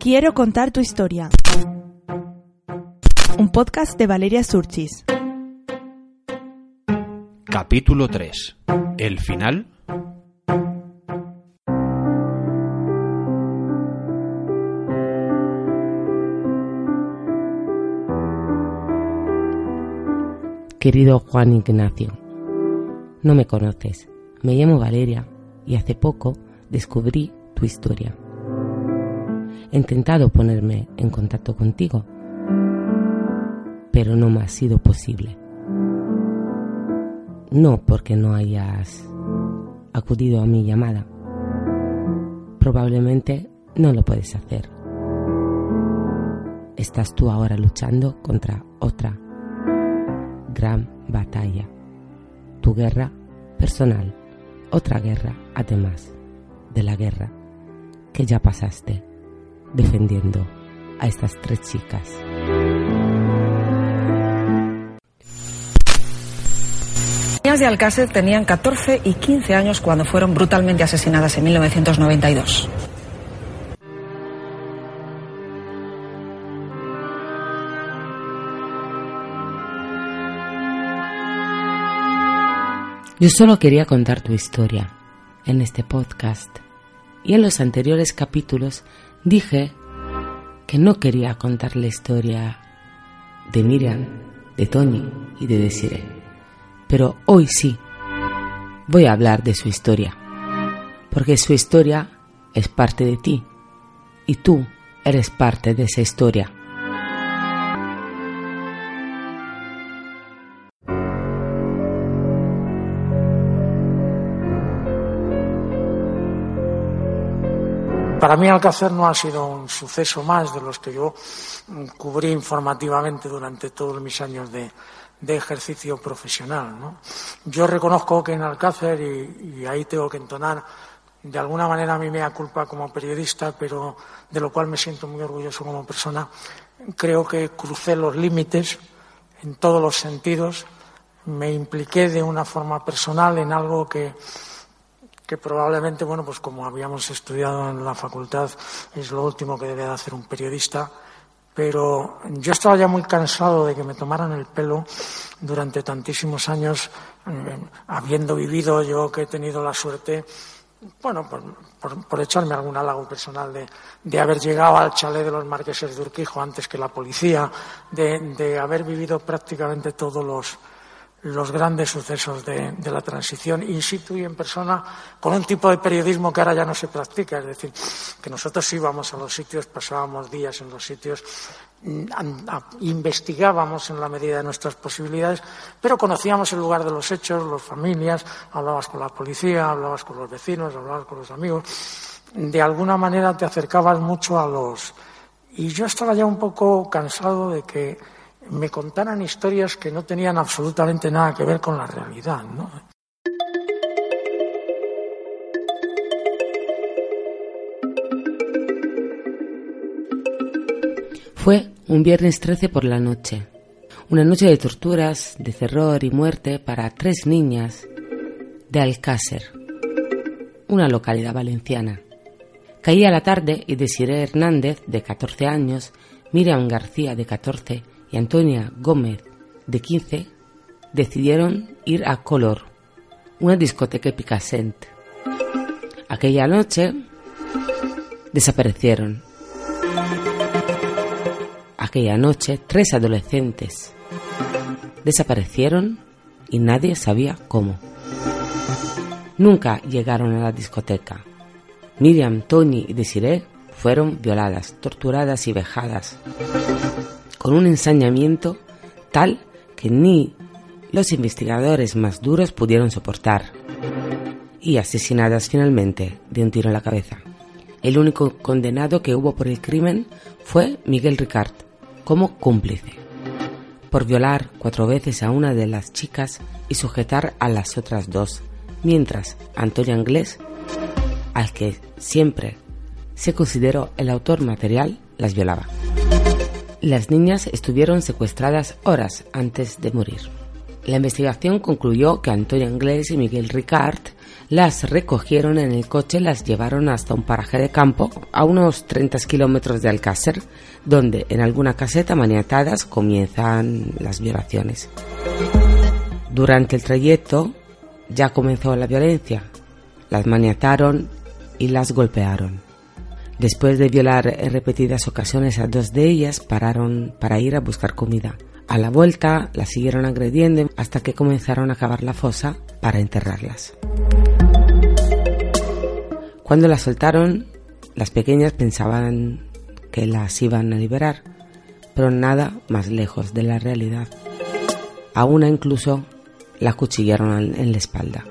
Quiero contar tu historia. Un podcast de Valeria Surchis. Capítulo 3. El final. Querido Juan Ignacio, no me conoces. Me llamo Valeria y hace poco descubrí tu historia. He intentado ponerme en contacto contigo, pero no me ha sido posible. No porque no hayas acudido a mi llamada. Probablemente no lo puedes hacer. Estás tú ahora luchando contra otra gran batalla. Tu guerra personal. Otra guerra, además, de la guerra que ya pasaste defendiendo a estas tres chicas. Las niñas de Alcácer tenían 14 y 15 años cuando fueron brutalmente asesinadas en 1992. Yo solo quería contar tu historia en este podcast y en los anteriores capítulos dije que no quería contar la historia de Miriam, de Tony y de Desiree. Pero hoy sí voy a hablar de su historia, porque su historia es parte de ti y tú eres parte de esa historia. Para mí Alcácer no ha sido un suceso más de los que yo cubrí informativamente durante todos mis años de, ejercicio profesional. Yo reconozco que en Alcácer, y, ahí tengo que entonar de alguna manera a mí me da culpa como periodista, pero de lo cual me siento muy orgulloso como persona, creo que crucé los límites en todos los sentidos, me impliqué de una forma personal en algo que que probablemente, bueno, pues como habíamos estudiado en la facultad, es lo último que debe de hacer un periodista, pero yo estaba ya muy cansado de que me tomaran el pelo durante tantísimos años, eh, habiendo vivido yo que he tenido la suerte, bueno, por, echarme algún halago personal de, de, haber llegado al chalet de los marqueses de Urquijo antes que la policía, de, de haber vivido prácticamente todos los, los grandes sucesos de, la transición in situ y en persona con un tipo de periodismo que ahora ya no se practica. Es decir, que nosotros íbamos a los sitios, pasábamos días en los sitios, mm, investigábamos en la medida de nuestras posibilidades, pero conocíamos el lugar de los hechos, las familias, hablabas con la policía, hablabas con los vecinos, hablabas con los amigos. De alguna manera te acercabas mucho a los. Y yo estaba ya un poco cansado de que me contaran historias que no tenían absolutamente nada que ver con la realidad. ¿no? Fue un viernes 13 por la noche, una noche de torturas, de terror y muerte para tres niñas de Alcácer, una localidad valenciana. Caía la tarde y Desiree Hernández, de 14 años, Miriam García, de 14, y Antonia Gómez, de 15, decidieron ir a Color, una discoteca picasent. Aquella noche desaparecieron. Aquella noche tres adolescentes desaparecieron y nadie sabía cómo. Nunca llegaron a la discoteca. Miriam, Tony y Desiree fueron violadas, torturadas y vejadas con un ensañamiento tal que ni los investigadores más duros pudieron soportar, y asesinadas finalmente de un tiro en la cabeza. El único condenado que hubo por el crimen fue Miguel Ricard, como cómplice, por violar cuatro veces a una de las chicas y sujetar a las otras dos, mientras Antonio Anglés, al que siempre se consideró el autor material, las violaba. Las niñas estuvieron secuestradas horas antes de morir. La investigación concluyó que Antonio Anglés y Miguel Ricard las recogieron en el coche las llevaron hasta un paraje de campo a unos 30 kilómetros de Alcácer, donde en alguna caseta maniatadas comienzan las violaciones. Durante el trayecto ya comenzó la violencia. Las maniataron y las golpearon. Después de violar en repetidas ocasiones a dos de ellas, pararon para ir a buscar comida. A la vuelta las siguieron agrediendo hasta que comenzaron a cavar la fosa para enterrarlas. Cuando las soltaron, las pequeñas pensaban que las iban a liberar, pero nada más lejos de la realidad. A una incluso la cuchillaron en la espalda.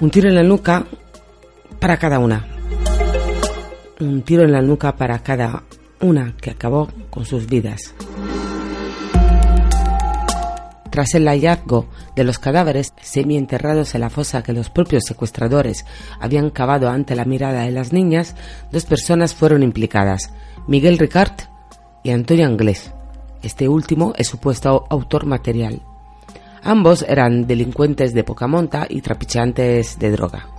Un tiro en la nuca para cada una un tiro en la nuca para cada una que acabó con sus vidas. Tras el hallazgo de los cadáveres semienterrados en la fosa que los propios secuestradores habían cavado ante la mirada de las niñas, dos personas fueron implicadas, Miguel Ricard y Antonio Anglés. Este último es supuesto autor material. Ambos eran delincuentes de poca monta y trapicheantes de droga.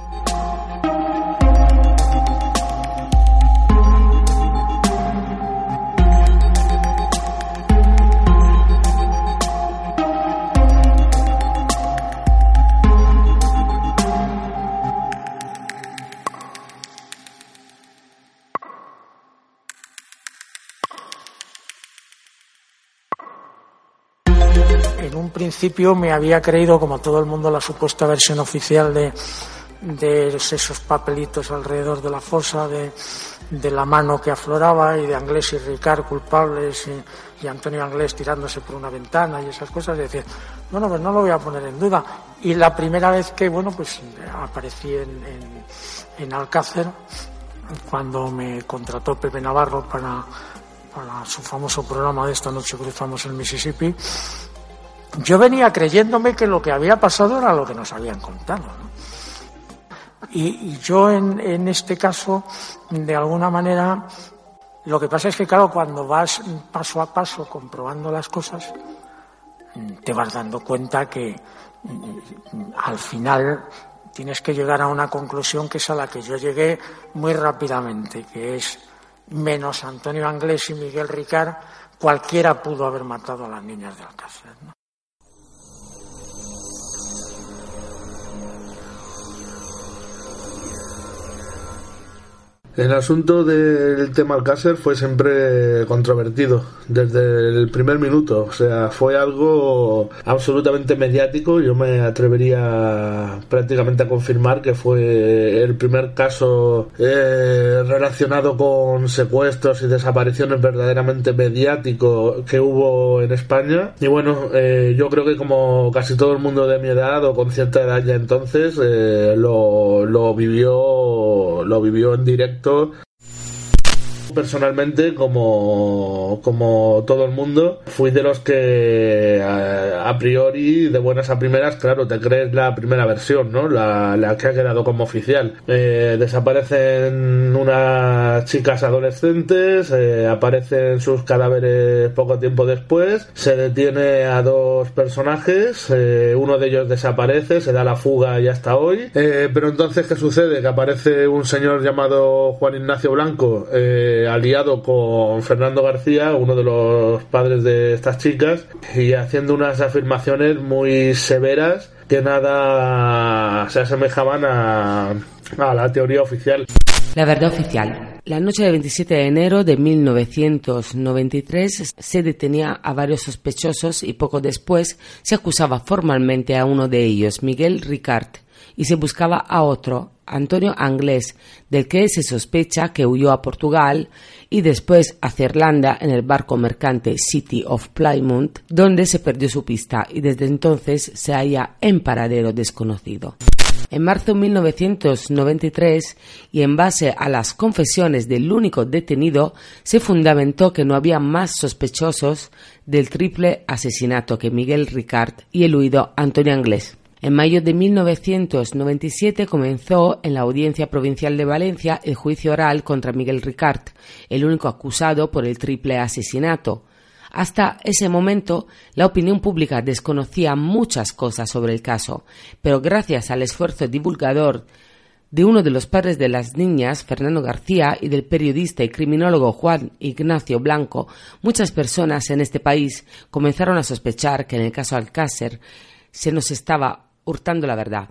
En un principio me había creído, como todo el mundo, la supuesta versión oficial de, esos papelitos alrededor de la fosa, de, la mano que afloraba y de Anglés y Ricard culpables y, Antonio Anglés tirándose por una ventana y esas cosas. Y decía, bueno, pues no lo voy a poner en duda. Y la primera vez que, bueno, pues aparecí en Alcácer, cuando me contrató Pepe Navarro para, para su famoso programa de esta noche cruzamos el Mississippi, yo venía creyéndome que lo que había pasado era lo que nos habían contado. Y, yo en, este caso, de alguna manera, lo que pasa es que, claro, cuando vas paso a paso comprobando las cosas, te vas dando cuenta que al final tienes que llegar a una conclusión que es a la que yo llegué muy rápidamente, que es menos Antonio Anglés y Miguel Ricard, cualquiera pudo haber matado a las niñas de Alcácer. ¿no? El asunto del tema Alcácer fue siempre controvertido desde el primer minuto, o sea, fue algo absolutamente mediático. Yo me atrevería prácticamente a confirmar que fue el primer caso eh, relacionado con secuestros y desapariciones verdaderamente mediático que hubo en España. Y bueno, eh, yo creo que como casi todo el mundo de mi edad o con cierta edad ya entonces eh, lo, lo vivió lo vivió en directo todo. Personalmente, como, como todo el mundo, fui de los que a, priori, de buenas a primeras, claro, te crees la primera versión, ¿no? La, la que ha quedado como oficial. Eh, desaparecen unas chicas adolescentes, eh, aparecen sus cadáveres poco tiempo después, se detiene a dos personajes, eh, uno de ellos desaparece, se da la fuga y hasta hoy. pero entonces, ¿qué sucede? Que aparece un señor llamado Juan Ignacio Blanco, aliado con Fernando García, uno de los padres de estas chicas, y haciendo unas afirmaciones muy severas que nada se asemejaban a, a la teoría oficial. La verdad oficial. La noche del 27 de enero de 1993 se detenía a varios sospechosos y poco después se acusaba formalmente a uno de ellos, Miguel Ricard, y se buscaba a otro, Antonio Anglés, del que se sospecha que huyó a Portugal y después hacia Irlanda en el barco mercante City of Plymouth, donde se perdió su pista y desde entonces se halla en paradero desconocido. En marzo de 1993, y en base a las confesiones del único detenido, se fundamentó que no había más sospechosos del triple asesinato que Miguel Ricard y el huido Antonio Anglés. En mayo de 1997 comenzó en la Audiencia Provincial de Valencia el juicio oral contra Miguel Ricard, el único acusado por el triple asesinato. Hasta ese momento, la opinión pública desconocía muchas cosas sobre el caso, pero gracias al esfuerzo divulgador de uno de los padres de las niñas, Fernando García, y del periodista y criminólogo Juan Ignacio Blanco, muchas personas en este país comenzaron a sospechar que en el caso Alcácer se nos estaba hurtando la verdad.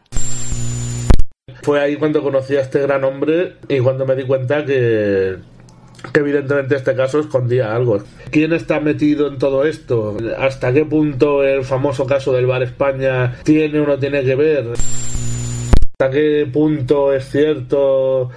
Fue ahí cuando conocí a este gran hombre y cuando me di cuenta que, que evidentemente este caso escondía algo. ¿Quién está metido en todo esto? ¿Hasta qué punto el famoso caso del Bar España tiene o no tiene que ver? ¿Hasta qué punto es cierto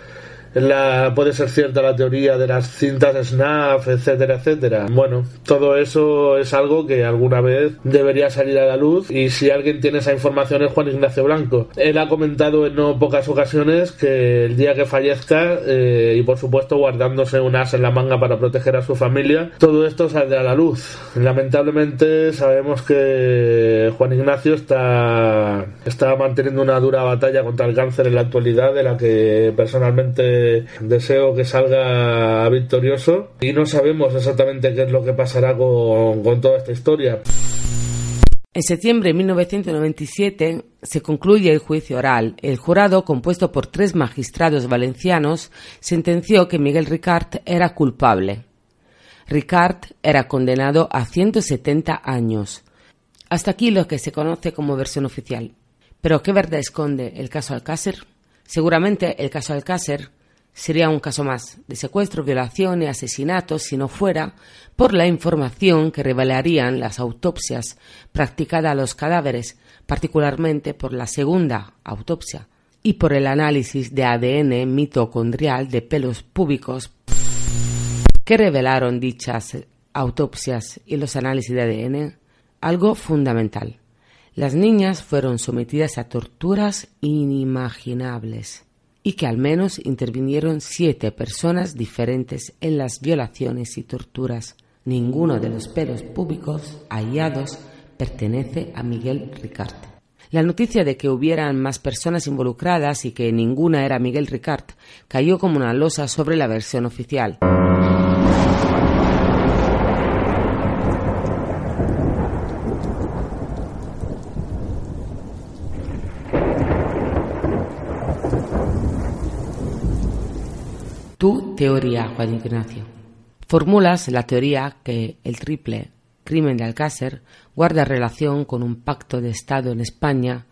la, puede ser cierta la teoría de las cintas SNAF, etcétera, etcétera. Bueno, todo eso es algo que alguna vez debería salir a la luz y si alguien tiene esa información es Juan Ignacio Blanco. Él ha comentado en no pocas ocasiones que el día que fallezca eh, y por supuesto guardándose un as en la manga para proteger a su familia, todo esto saldrá a la luz. Lamentablemente sabemos que Juan Ignacio está, está manteniendo una dura batalla contra el cáncer en la actualidad de la que personalmente deseo que salga victorioso y no sabemos exactamente qué es lo que pasará con, con toda esta historia. En septiembre de 1997 se concluye el juicio oral. El jurado, compuesto por tres magistrados valencianos, sentenció que Miguel Ricard era culpable. Ricard era condenado a 170 años. Hasta aquí lo que se conoce como versión oficial. Pero ¿qué verdad esconde el caso Alcácer? Seguramente el caso Alcácer Sería un caso más de secuestro, violación y asesinato si no fuera por la información que revelarían las autopsias practicadas a los cadáveres, particularmente por la segunda autopsia y por el análisis de ADN mitocondrial de pelos púbicos que revelaron dichas autopsias y los análisis de ADN, algo fundamental. Las niñas fueron sometidas a torturas inimaginables y que al menos intervinieron siete personas diferentes en las violaciones y torturas. Ninguno de los pelos públicos hallados pertenece a Miguel Ricard. La noticia de que hubieran más personas involucradas y que ninguna era Miguel Ricard cayó como una losa sobre la versión oficial. Tu teoría, Juan Ignacio. Formulas la teoría que el triple crimen de Alcácer guarda relación con un pacto de Estado en España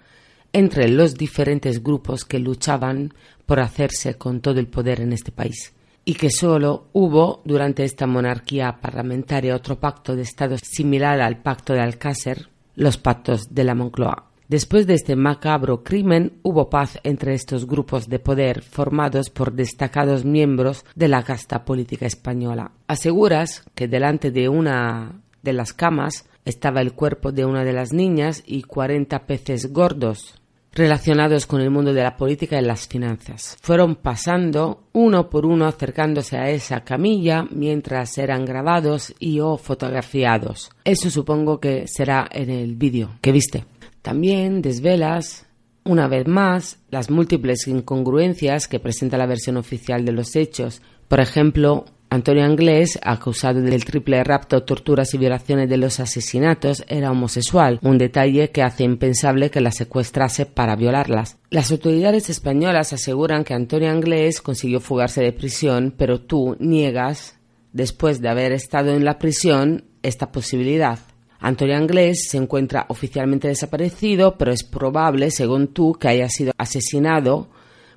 entre los diferentes grupos que luchaban por hacerse con todo el poder en este país y que solo hubo durante esta monarquía parlamentaria otro pacto de Estado similar al pacto de Alcácer, los pactos de la Moncloa. Después de este macabro crimen hubo paz entre estos grupos de poder formados por destacados miembros de la casta política española. Aseguras que delante de una de las camas estaba el cuerpo de una de las niñas y cuarenta peces gordos relacionados con el mundo de la política y las finanzas. Fueron pasando uno por uno acercándose a esa camilla mientras eran grabados y o fotografiados. Eso supongo que será en el vídeo que viste. También desvelas, una vez más, las múltiples incongruencias que presenta la versión oficial de los hechos. Por ejemplo, Antonio Anglés, acusado del triple rapto, torturas y violaciones de los asesinatos, era homosexual, un detalle que hace impensable que la secuestrase para violarlas. Las autoridades españolas aseguran que Antonio Anglés consiguió fugarse de prisión, pero tú niegas, después de haber estado en la prisión, esta posibilidad. Antonio Anglés se encuentra oficialmente desaparecido, pero es probable, según tú, que haya sido asesinado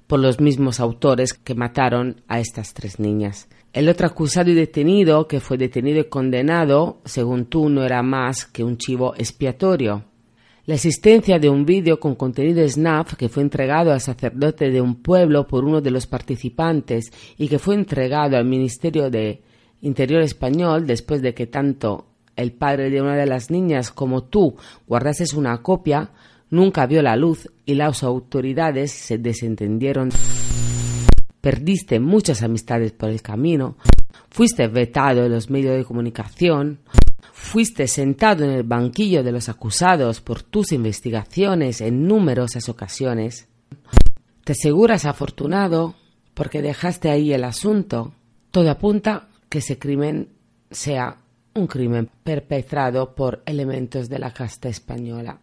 por los mismos autores que mataron a estas tres niñas. El otro acusado y detenido, que fue detenido y condenado, según tú, no era más que un chivo expiatorio. La existencia de un vídeo con contenido SNAF que fue entregado al sacerdote de un pueblo por uno de los participantes y que fue entregado al Ministerio de Interior español después de que tanto el padre de una de las niñas como tú guardases una copia, nunca vio la luz y las autoridades se desentendieron. Perdiste muchas amistades por el camino, fuiste vetado en los medios de comunicación, fuiste sentado en el banquillo de los acusados por tus investigaciones en numerosas ocasiones. Te aseguras afortunado porque dejaste ahí el asunto. Todo apunta que ese crimen sea un crimen perpetrado por elementos de la casta española.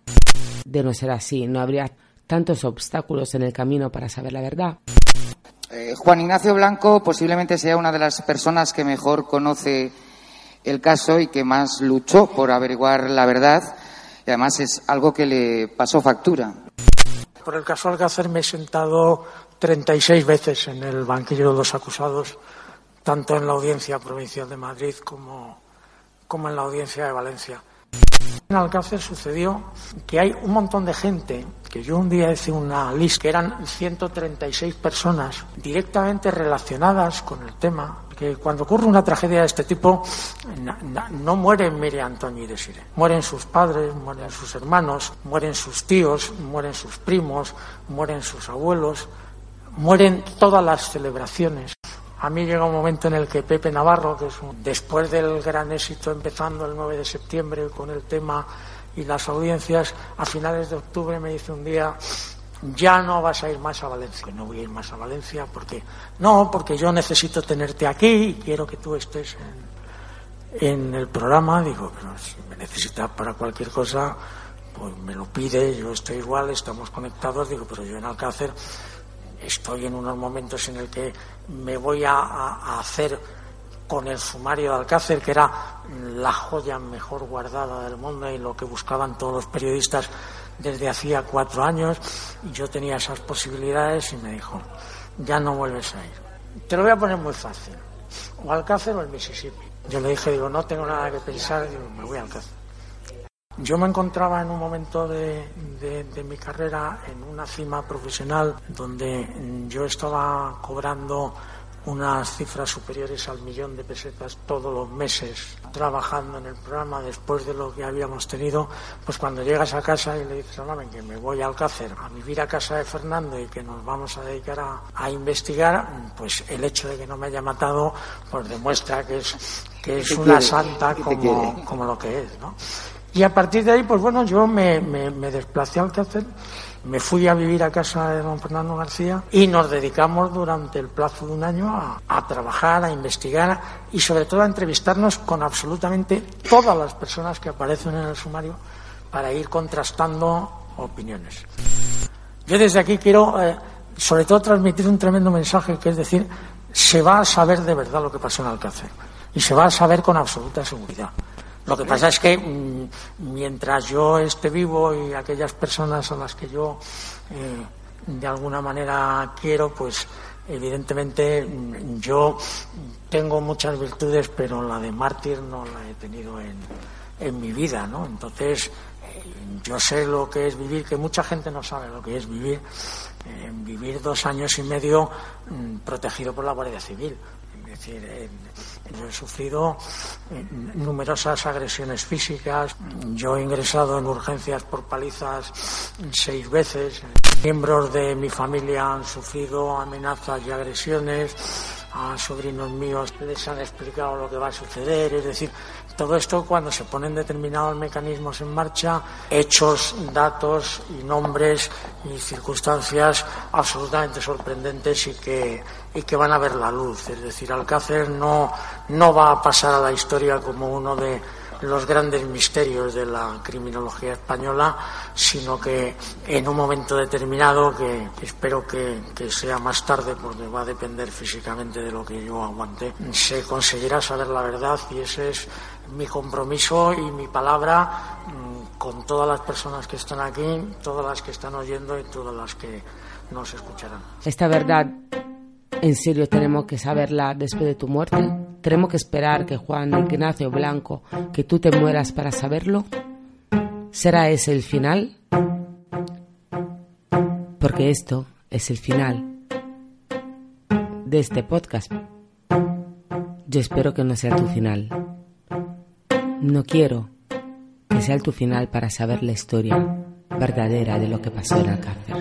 De no ser así, no habría tantos obstáculos en el camino para saber la verdad. Eh, Juan Ignacio Blanco posiblemente sea una de las personas que mejor conoce el caso y que más luchó por averiguar la verdad y además es algo que le pasó factura. Por el caso Alcácer me he sentado 36 veces en el banquillo de los acusados, tanto en la audiencia provincial de Madrid como, como en la audiencia de Valencia. En Alcácer sucedió que hay un montón de gente, que yo un día hice una lista, que eran 136 personas directamente relacionadas con el tema, que cuando ocurre una tragedia de este tipo no muere Mire Antonio y Desire, mueren sus padres, mueren sus hermanos, mueren sus tíos, mueren sus primos, mueren sus abuelos, mueren todas las celebraciones. A mí llega un momento en el que Pepe Navarro, que es después del gran éxito empezando el 9 de septiembre con el tema y las audiencias, a finales de octubre me dice un día, ya no vas a ir más a Valencia. No voy a ir más a Valencia porque, no, porque yo necesito tenerte aquí y quiero que tú estés en, el programa. Digo, pero si me necesitas para cualquier cosa, pues me lo pide, yo estoy igual, estamos conectados. Digo, pero yo en Alcácer estoy en unos momentos en el que me voy a, hacer con el sumario de Alcácer, que era la joya mejor guardada del mundo y lo que buscaban todos los periodistas desde hacía cuatro años, y yo tenía esas posibilidades y me dijo, ya no vuelves a ir. Te lo voy a poner muy fácil, o Alcácer o el Mississippi. Yo le dije, digo, no tengo nada que pensar, digo, me voy a Alcácer. Yo me encontraba en un momento de, mi carrera en una cima profesional donde yo estaba cobrando unas cifras superiores al millón de pesetas todos los meses trabajando en el programa después de lo que habíamos tenido, pues cuando llegas a casa y le dices a que me voy a Alcácer a vivir a casa de Fernando y que nos vamos a dedicar a, investigar, pues el hecho de que no me haya matado pues demuestra que es, que es una santa como, como lo que es, ¿no? Y a partir de ahí, pues bueno, yo me, desplacé al Cáceres, me fui a vivir a casa de don Fernando García y nos dedicamos durante el plazo de un año a, a, trabajar, a investigar y sobre todo a entrevistarnos con absolutamente todas las personas que aparecen en el sumario para ir contrastando opiniones. Yo desde aquí quiero, eh, sobre todo, transmitir un tremendo mensaje, que es decir, se va a saber de verdad lo que pasó en Alcácer y se va a saber con absoluta seguridad. Lo que pasa es que mm, mientras yo esté vivo y aquellas personas a las que yo eh, de alguna manera quiero, pues evidentemente mm, yo tengo muchas virtudes, pero la de mártir no la he tenido en, en mi vida, ¿no? Entonces eh, yo sé lo que es vivir, que mucha gente no sabe lo que es vivir, eh, vivir dos años y medio mm, protegido por la Guardia Civil. Es decir, he sufrido eh, numerosas agresiones físicas. Yo he ingresado en urgencias por palizas seis veces. Miembros de mi familia han sufrido amenazas y agresiones. A sobrinos míos les han explicado lo que va a suceder. Es decir, todo esto cuando se ponen determinados mecanismos en marcha, hechos, datos y nombres y circunstancias absolutamente sorprendentes y que, y que van a ver la luz. Es decir, Alcácer no, no va a pasar a la historia como uno de los grandes misterios de la criminología española, sino que en un momento determinado, que espero que, sea más tarde, porque va a depender físicamente de lo que yo aguante, se conseguirá saber la verdad y ese es mi compromiso y mi palabra mm, con todas las personas que están aquí, todas las que están oyendo y todas las que nos escucharán. Esta verdad, ¿en serio tenemos que saberla después de tu muerte? ¿Tenemos que esperar que Juan Ignacio Blanco, que tú te mueras para saberlo? ¿Será ese el final? Porque esto es el final de este podcast. Yo espero que no sea tu final. No quiero que sea tu final para saber la historia. verdadera de lo que pasó en Alcácer.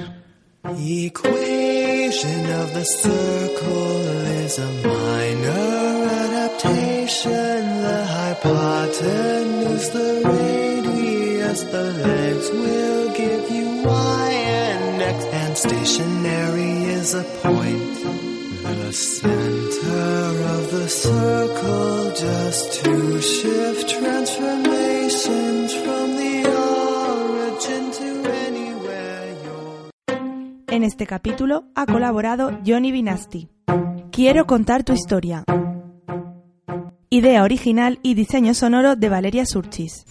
Adaptation. The hypotenuse, the radius, the legs will give you y and x. And stationary is a point. The center of the circle just to shift transformations from the origin to anywhere you're. En este capítulo ha colaborado Johnny Vinasti. Quiero contar tu historia. Idea original y diseño sonoro de Valeria Surchis.